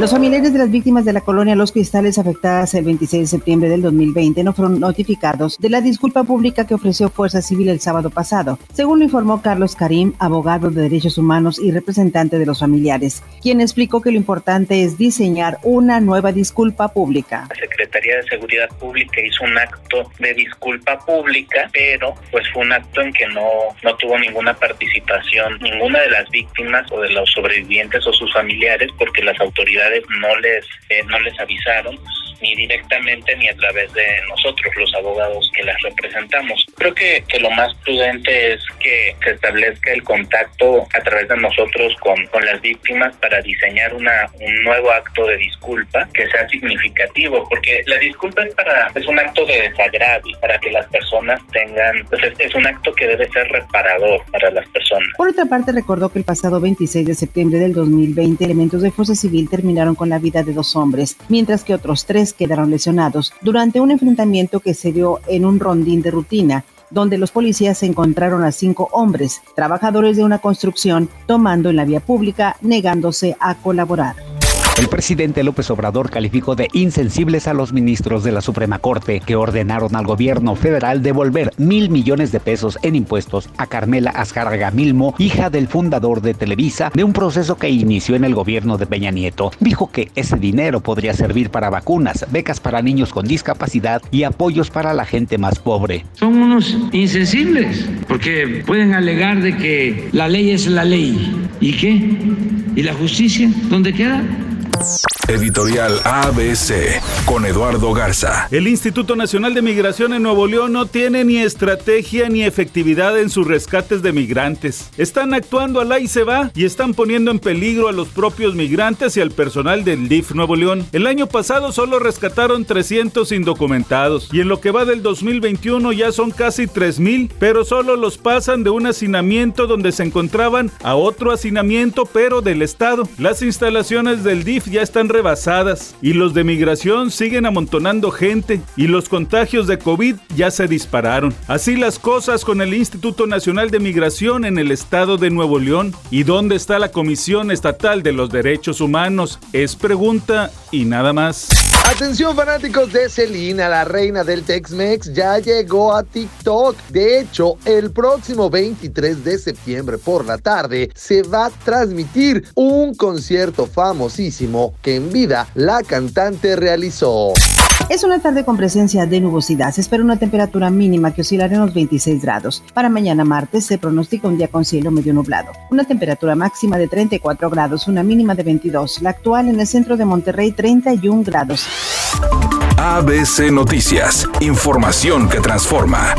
Los familiares de las víctimas de la colonia Los Cristales afectadas el 26 de septiembre del 2020 no fueron notificados de la disculpa pública que ofreció Fuerza Civil el sábado pasado, según lo informó Carlos Karim, abogado de derechos humanos y representante de los familiares, quien explicó que lo importante es diseñar una nueva disculpa pública. La Secretaría de Seguridad Pública hizo un acto de disculpa pública, pero pues fue un acto en que no, no tuvo ninguna participación ninguna de las víctimas o de los sobrevivientes o sus familiares porque las autoridades no les, eh, no les avisaron ni directamente ni a través de nosotros, los abogados que las representamos. Creo que, que lo más prudente es que se establezca el contacto a través de nosotros con, con las víctimas para diseñar una, un nuevo acto de disculpa que sea significativo, porque la disculpa es para es un acto de desagravio para que las personas tengan, pues es, es un acto que debe ser reparador para las personas. Por otra parte, recordó que el pasado 26 de septiembre del 2020 elementos de Fuerza Civil terminaron con la vida de dos hombres, mientras que otros quedaron lesionados durante un enfrentamiento que se dio en un rondín de rutina donde los policías encontraron a cinco hombres, trabajadores de una construcción, tomando en la vía pública, negándose a colaborar. El presidente López Obrador calificó de insensibles a los ministros de la Suprema Corte que ordenaron al gobierno federal devolver mil millones de pesos en impuestos a Carmela Azcárraga Milmo, hija del fundador de Televisa, de un proceso que inició en el gobierno de Peña Nieto. Dijo que ese dinero podría servir para vacunas, becas para niños con discapacidad y apoyos para la gente más pobre. Son unos insensibles porque pueden alegar de que la ley es la ley. ¿Y qué? ¿Y la justicia? ¿Dónde queda? you Editorial ABC con Eduardo Garza. El Instituto Nacional de Migración en Nuevo León no tiene ni estrategia ni efectividad en sus rescates de migrantes. Están actuando al y se va y están poniendo en peligro a los propios migrantes y al personal del DIF Nuevo León. El año pasado solo rescataron 300 indocumentados y en lo que va del 2021 ya son casi 3000, pero solo los pasan de un hacinamiento donde se encontraban a otro hacinamiento pero del Estado. Las instalaciones del DIF ya están rebasadas y los de migración siguen amontonando gente y los contagios de COVID ya se dispararon. Así las cosas con el Instituto Nacional de Migración en el estado de Nuevo León. ¿Y dónde está la Comisión Estatal de los Derechos Humanos? Es pregunta y nada más. Atención fanáticos de Selena, la reina del Tex-Mex, ya llegó a TikTok. De hecho, el próximo 23 de septiembre por la tarde se va a transmitir un concierto famosísimo que en vida la cantante realizó. Es una tarde con presencia de nubosidad. Se espera una temperatura mínima que oscilará en los 26 grados. Para mañana martes se pronostica un día con cielo medio nublado. Una temperatura máxima de 34 grados, una mínima de 22. La actual en el centro de Monterrey 31 grados. ABC Noticias. Información que transforma.